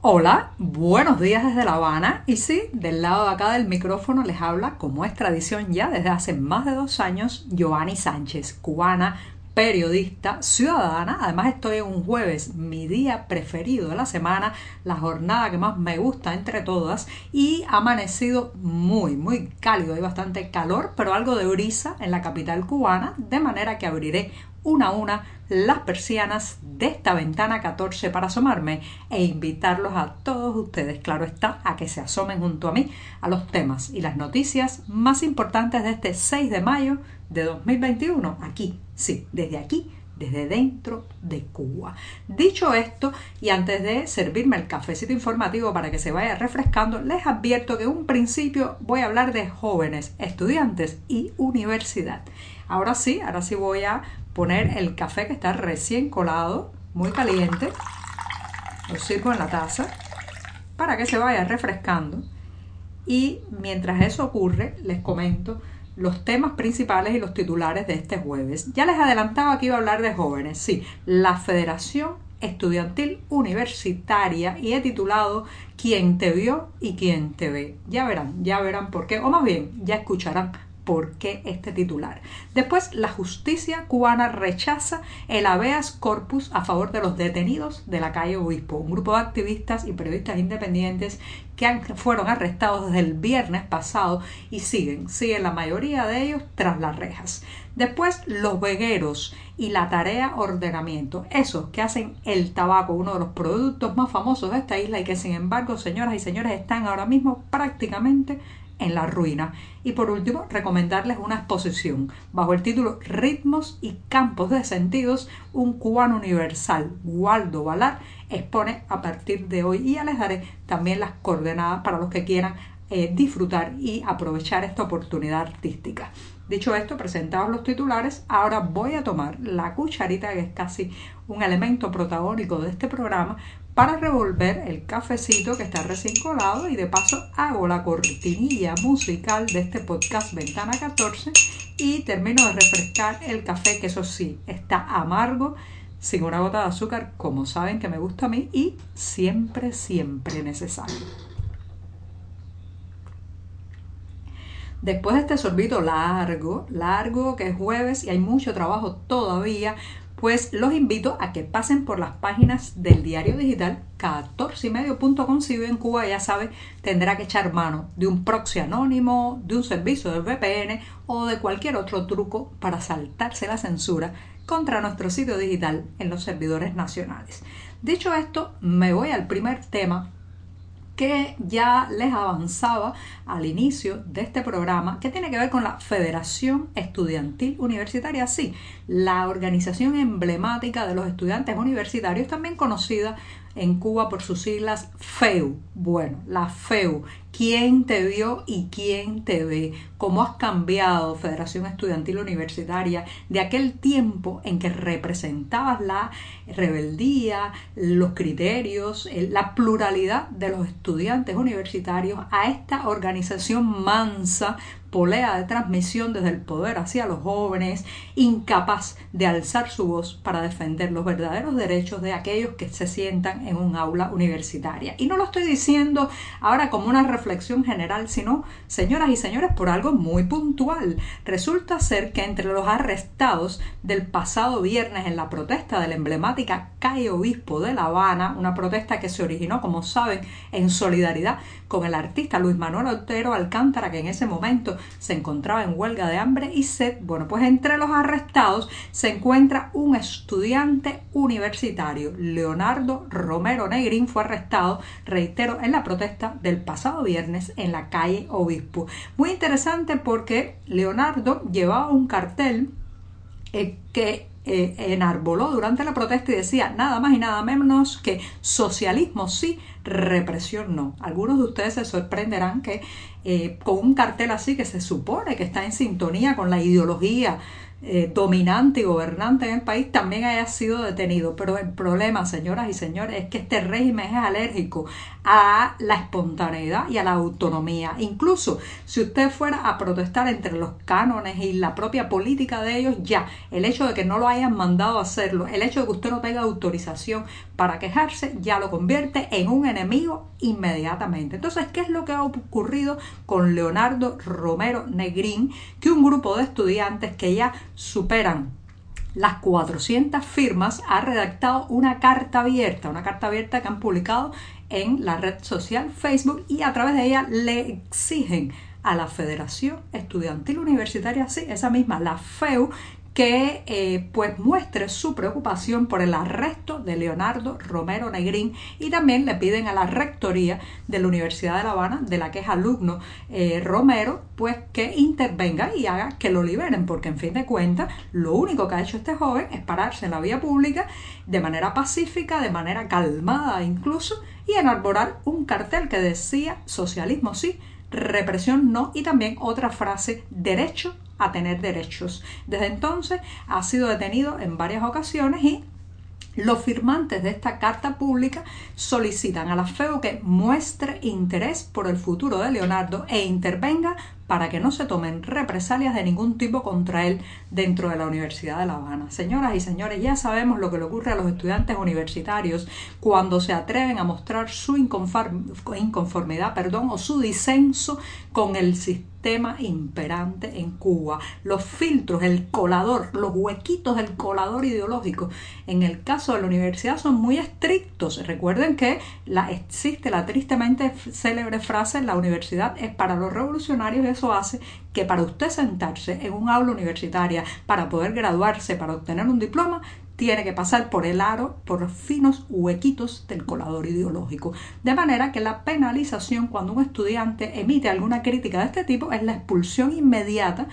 Hola, buenos días desde La Habana y sí, del lado de acá del micrófono les habla, como es tradición ya desde hace más de dos años, Giovanni Sánchez, cubana, periodista, ciudadana. Además estoy en un jueves, mi día preferido de la semana, la jornada que más me gusta entre todas y ha amanecido muy, muy cálido. Hay bastante calor, pero algo de brisa en la capital cubana, de manera que abriré una a una las persianas de esta ventana 14 para asomarme e invitarlos a todos ustedes, claro está, a que se asomen junto a mí a los temas y las noticias más importantes de este 6 de mayo de 2021, aquí, sí, desde aquí, desde dentro de Cuba. Dicho esto, y antes de servirme el cafecito informativo para que se vaya refrescando, les advierto que en un principio voy a hablar de jóvenes, estudiantes y universidad. Ahora sí, ahora sí voy a poner el café que está recién colado, muy caliente. Lo sirvo en la taza para que se vaya refrescando. Y mientras eso ocurre, les comento los temas principales y los titulares de este jueves. Ya les adelantaba que iba a hablar de jóvenes. Sí, la Federación Estudiantil Universitaria y he titulado ¿Quién te vio y quién te ve? Ya verán, ya verán por qué, o más bien, ya escucharán por qué este titular. Después, la justicia cubana rechaza el habeas corpus a favor de los detenidos de la calle Obispo, un grupo de activistas y periodistas independientes que fueron arrestados desde el viernes pasado y siguen, siguen la mayoría de ellos tras las rejas. Después, los vegueros y la tarea ordenamiento, esos que hacen el tabaco, uno de los productos más famosos de esta isla y que sin embargo, señoras y señores, están ahora mismo prácticamente en la ruina. Y por último, recomendarles una exposición bajo el título Ritmos y Campos de Sentidos, un cubano universal. Waldo Valar expone a partir de hoy y ya les daré también las coordenadas para los que quieran eh, disfrutar y aprovechar esta oportunidad artística. Dicho esto, presentados los titulares, ahora voy a tomar la cucharita, que es casi un elemento protagónico de este programa, para revolver el cafecito que está recién colado y de paso hago la cortinilla musical de este podcast Ventana 14 y termino de refrescar el café que eso sí está amargo sin una gota de azúcar como saben que me gusta a mí y siempre siempre necesario. Después de este sorbito largo, largo que es jueves y hay mucho trabajo todavía, pues los invito a que pasen por las páginas del diario digital 14ymedio.com si vive en Cuba, ya sabe, tendrá que echar mano de un proxy anónimo, de un servicio de VPN o de cualquier otro truco para saltarse la censura contra nuestro sitio digital en los servidores nacionales. Dicho esto, me voy al primer tema que ya les avanzaba al inicio de este programa, que tiene que ver con la Federación Estudiantil Universitaria, sí, la organización emblemática de los estudiantes universitarios, también conocida en Cuba por sus siglas FEU. Bueno, la FEU, ¿quién te vio y quién te ve? ¿Cómo has cambiado, Federación Estudiantil Universitaria, de aquel tiempo en que representabas la rebeldía, los criterios, la pluralidad de los estudiantes universitarios a esta organización mansa, polea de transmisión desde el poder hacia los jóvenes, incapaz de alzar su voz para defender los verdaderos derechos de aquellos que se sientan en un aula universitaria. Y no lo estoy diciendo ahora como una reflexión general, sino, señoras y señores, por algo muy puntual. Resulta ser que entre los arrestados del pasado viernes en la protesta de la emblemática calle Obispo de La Habana, una protesta que se originó, como saben, en solidaridad con el artista Luis Manuel Otero Alcántara, que en ese momento se encontraba en huelga de hambre y sed. Bueno, pues entre los arrestados se encuentra un estudiante universitario, Leonardo Romero Negrín, fue arrestado, reitero, en la protesta del pasado viernes en la calle Obispo. Muy interesante porque Leonardo llevaba un cartel eh, que eh, enarboló durante la protesta y decía nada más y nada menos que socialismo sí, represión no. Algunos de ustedes se sorprenderán que eh, con un cartel así que se supone que está en sintonía con la ideología eh, dominante y gobernante en el país también haya sido detenido. Pero el problema, señoras y señores, es que este régimen es alérgico a la espontaneidad y a la autonomía. Incluso si usted fuera a protestar entre los cánones y la propia política de ellos, ya el hecho de que no lo hayan mandado a hacerlo, el hecho de que usted no tenga autorización para quejarse, ya lo convierte en un enemigo inmediatamente. Entonces, ¿qué es lo que ha ocurrido con Leonardo Romero Negrín? Que un grupo de estudiantes que ya superan las 400 firmas, ha redactado una carta abierta, una carta abierta que han publicado en la red social Facebook y a través de ella le exigen a la Federación Estudiantil Universitaria, sí, esa misma, la FEU, que eh, pues muestre su preocupación por el arresto de Leonardo Romero Negrín y también le piden a la rectoría de la Universidad de La Habana, de la que es alumno eh, Romero, pues que intervenga y haga que lo liberen, porque en fin de cuentas lo único que ha hecho este joven es pararse en la vía pública de manera pacífica, de manera calmada incluso, y enarborar un cartel que decía socialismo sí, represión no y también otra frase derecho a tener derechos. Desde entonces ha sido detenido en varias ocasiones y los firmantes de esta carta pública solicitan a la FEU que muestre interés por el futuro de Leonardo e intervenga para que no se tomen represalias de ningún tipo contra él dentro de la Universidad de La Habana. Señoras y señores, ya sabemos lo que le ocurre a los estudiantes universitarios cuando se atreven a mostrar su inconformidad perdón, o su disenso con el sistema imperante en Cuba. Los filtros, el colador, los huequitos del colador ideológico en el caso de la universidad son muy estrictos. Recuerden que la, existe la tristemente célebre frase la universidad es para los revolucionarios eso hace que para usted sentarse en un aula universitaria, para poder graduarse, para obtener un diploma, tiene que pasar por el aro, por los finos huequitos del colador ideológico. De manera que la penalización cuando un estudiante emite alguna crítica de este tipo es la expulsión inmediata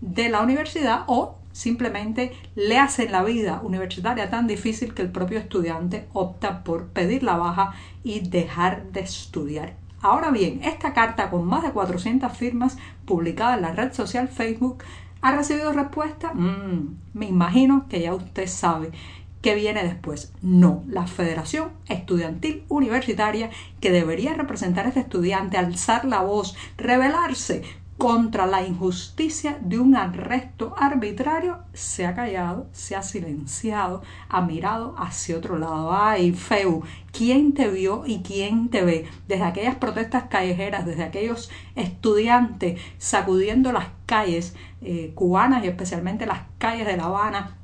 de la universidad o simplemente le hacen la vida universitaria tan difícil que el propio estudiante opta por pedir la baja y dejar de estudiar. Ahora bien, esta carta con más de 400 firmas publicada en la red social Facebook ha recibido respuesta. Mm, me imagino que ya usted sabe qué viene después. No, la Federación Estudiantil Universitaria, que debería representar a este estudiante, alzar la voz, rebelarse contra la injusticia de un arresto arbitrario se ha callado, se ha silenciado, ha mirado hacia otro lado. Ay, Feu, ¿quién te vio y quién te ve? Desde aquellas protestas callejeras, desde aquellos estudiantes sacudiendo las calles eh, cubanas y especialmente las calles de La Habana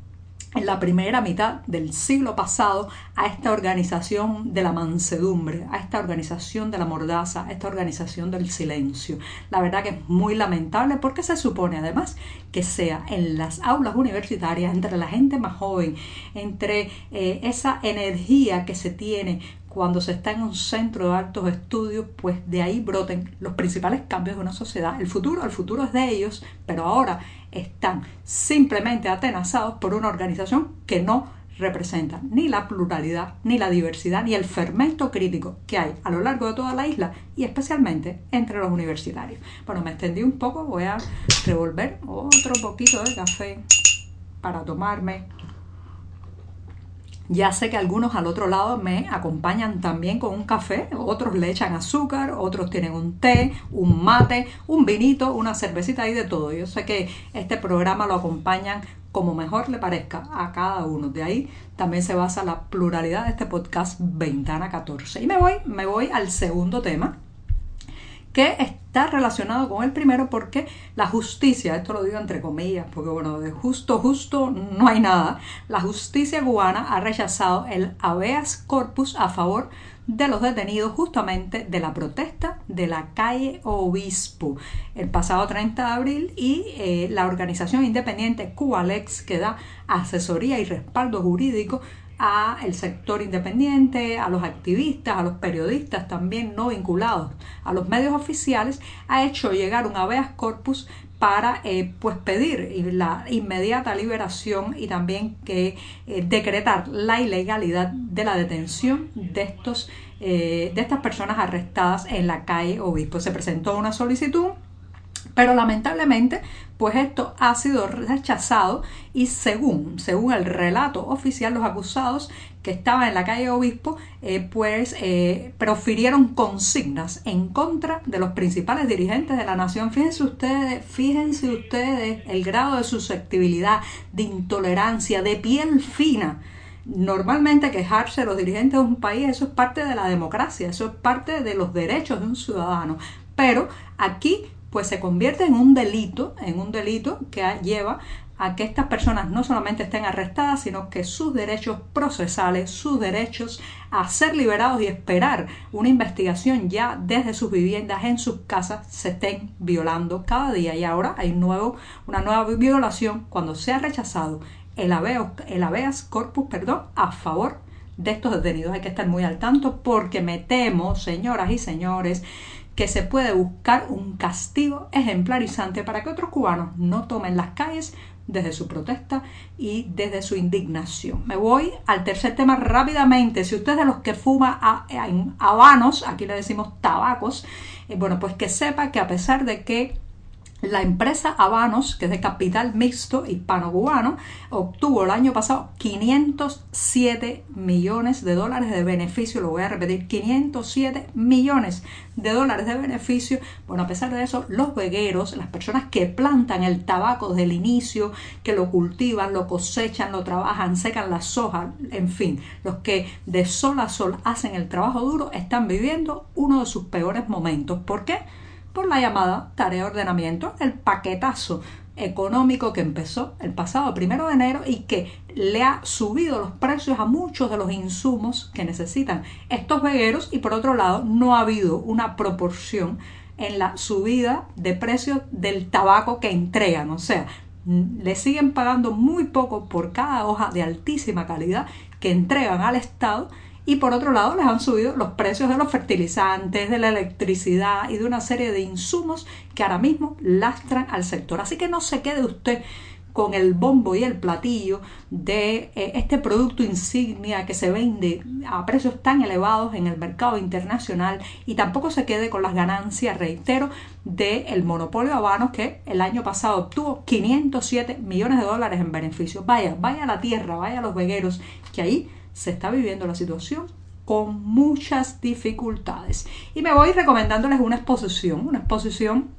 en la primera mitad del siglo pasado a esta organización de la mansedumbre, a esta organización de la mordaza, a esta organización del silencio. La verdad que es muy lamentable porque se supone además que sea en las aulas universitarias, entre la gente más joven, entre eh, esa energía que se tiene cuando se está en un centro de altos estudios, pues de ahí broten los principales cambios de una sociedad. El futuro, el futuro es de ellos, pero ahora están simplemente atenazados por una organización que no representa ni la pluralidad, ni la diversidad, ni el fermento crítico que hay a lo largo de toda la isla y especialmente entre los universitarios. Bueno, me extendí un poco, voy a revolver otro poquito de café para tomarme ya sé que algunos al otro lado me acompañan también con un café, otros le echan azúcar, otros tienen un té, un mate, un vinito, una cervecita y de todo. Yo sé que este programa lo acompañan como mejor le parezca a cada uno. De ahí también se basa la pluralidad de este podcast Ventana 14. Y me voy, me voy al segundo tema que relacionado con el primero porque la justicia, esto lo digo entre comillas, porque bueno, de justo, justo no hay nada, la justicia cubana ha rechazado el habeas corpus a favor de los detenidos justamente de la protesta de la calle Obispo el pasado 30 de abril y eh, la organización independiente Cubalex que da asesoría y respaldo jurídico a el sector independiente, a los activistas, a los periodistas también no vinculados a los medios oficiales, ha hecho llegar un habeas corpus para eh, pues pedir la inmediata liberación y también que eh, decretar la ilegalidad de la detención de estos eh, de estas personas arrestadas en la calle Obispo. Se presentó una solicitud Pero lamentablemente, pues esto ha sido rechazado y según, según el relato oficial, los acusados que estaban en la calle Obispo, eh, pues eh, profirieron consignas en contra de los principales dirigentes de la nación. Fíjense ustedes, fíjense ustedes el grado de susceptibilidad, de intolerancia, de piel fina normalmente quejarse de los dirigentes de un país, eso es parte de la democracia, eso es parte de los derechos de un ciudadano. Pero aquí pues se convierte en un delito, en un delito que lleva a que estas personas no solamente estén arrestadas, sino que sus derechos procesales, sus derechos a ser liberados y esperar una investigación ya desde sus viviendas, en sus casas, se estén violando cada día. Y ahora hay nuevo, una nueva violación cuando se ha rechazado el, el habeas corpus perdón, a favor de estos detenidos. Hay que estar muy al tanto porque me temo, señoras y señores, que se puede buscar un castigo ejemplarizante para que otros cubanos no tomen las calles desde su protesta y desde su indignación. Me voy al tercer tema rápidamente. Si usted es de los que fuma habanos, aquí le decimos tabacos, eh, bueno, pues que sepa que a pesar de que la empresa Habanos, que es de capital mixto hispano-cubano, obtuvo el año pasado 507 millones de dólares de beneficio. Lo voy a repetir, 507 millones de dólares de beneficio. Bueno, a pesar de eso, los vegueros, las personas que plantan el tabaco desde el inicio, que lo cultivan, lo cosechan, lo trabajan, secan las hojas, en fin, los que de sol a sol hacen el trabajo duro, están viviendo uno de sus peores momentos. ¿Por qué? Por la llamada tarea de ordenamiento, el paquetazo económico que empezó el pasado primero de enero y que le ha subido los precios a muchos de los insumos que necesitan estos vegueros. Y por otro lado no ha habido una proporción en la subida de precios del tabaco que entregan, o sea, le siguen pagando muy poco por cada hoja de altísima calidad que entregan al Estado y por otro lado les han subido los precios de los fertilizantes, de la electricidad y de una serie de insumos que ahora mismo lastran al sector. Así que no se quede usted con el bombo y el platillo de eh, este producto insignia que se vende a precios tan elevados en el mercado internacional y tampoco se quede con las ganancias, reitero, del monopolio habanos que el año pasado obtuvo 507 millones de dólares en beneficios. Vaya, vaya a la tierra, vaya a los vegueros, que ahí se está viviendo la situación con muchas dificultades. Y me voy recomendándoles una exposición, una exposición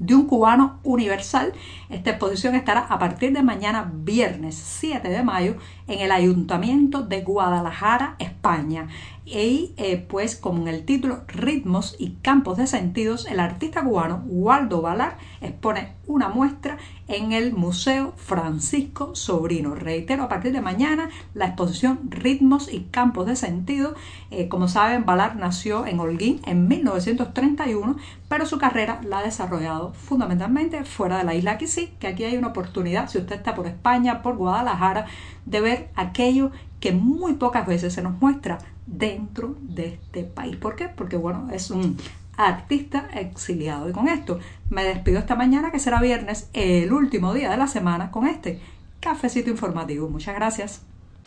de un cubano universal. Esta exposición estará a partir de mañana, viernes 7 de mayo, en el Ayuntamiento de Guadalajara, España. Y eh, pues como en el título Ritmos y Campos de Sentidos, el artista cubano Waldo Valar expone una muestra en el Museo Francisco Sobrino. Reitero, a partir de mañana la exposición Ritmos y Campos de Sentido. Eh, como saben, Valar nació en Holguín en 1931, pero su carrera la ha desarrollado fundamentalmente fuera de la isla. Aquí sí, que aquí hay una oportunidad, si usted está por España, por Guadalajara, de ver aquello que muy pocas veces se nos muestra dentro de este país. ¿Por qué? Porque bueno, es un artista exiliado. Y con esto me despido esta mañana, que será viernes, el último día de la semana, con este cafecito informativo. Muchas gracias.